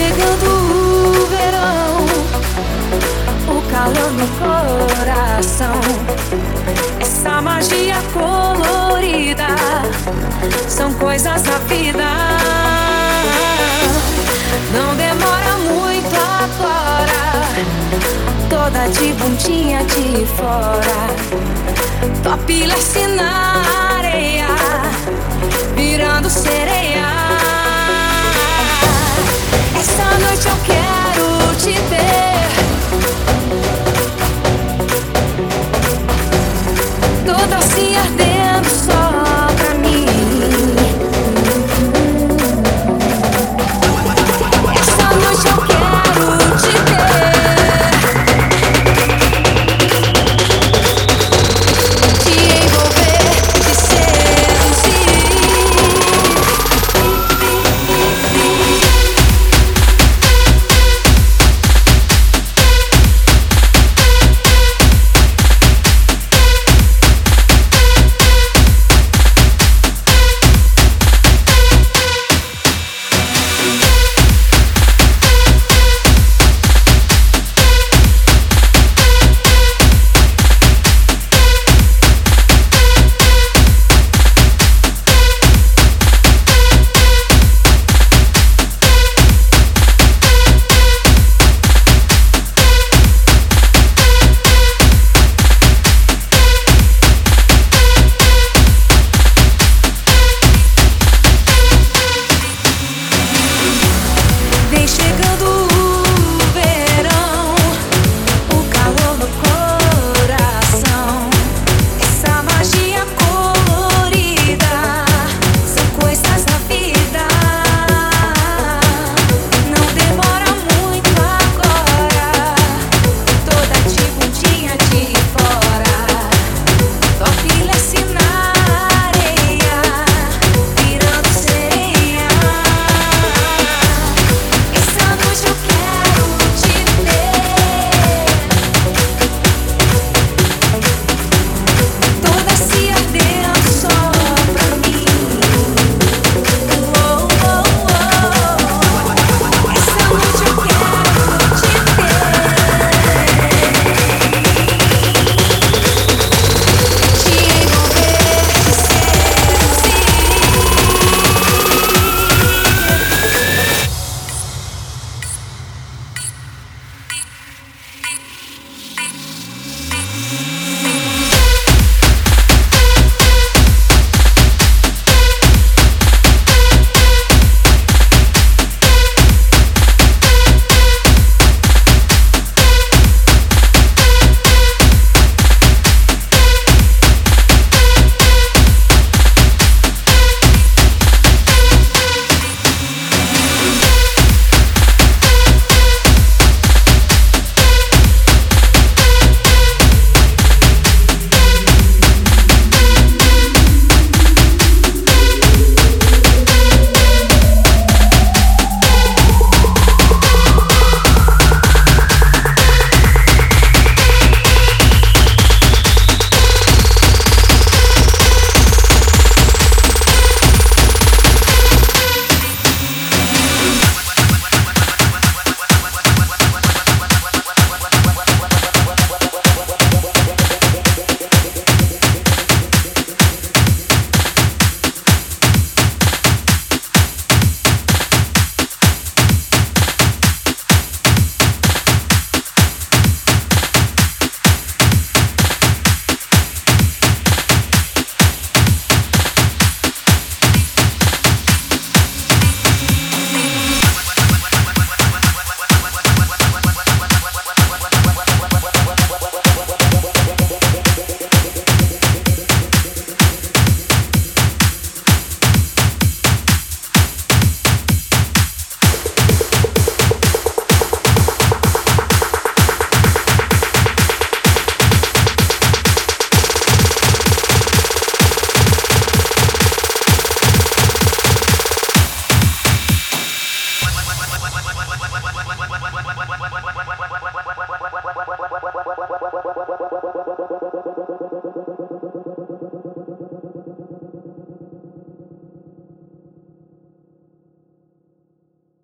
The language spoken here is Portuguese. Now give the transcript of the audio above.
chegando o verão, o calor no coração. Essa magia colorida são coisas da vida. Não demora muito agora, toda de bundinha de fora. Topless na areia, virando sereia.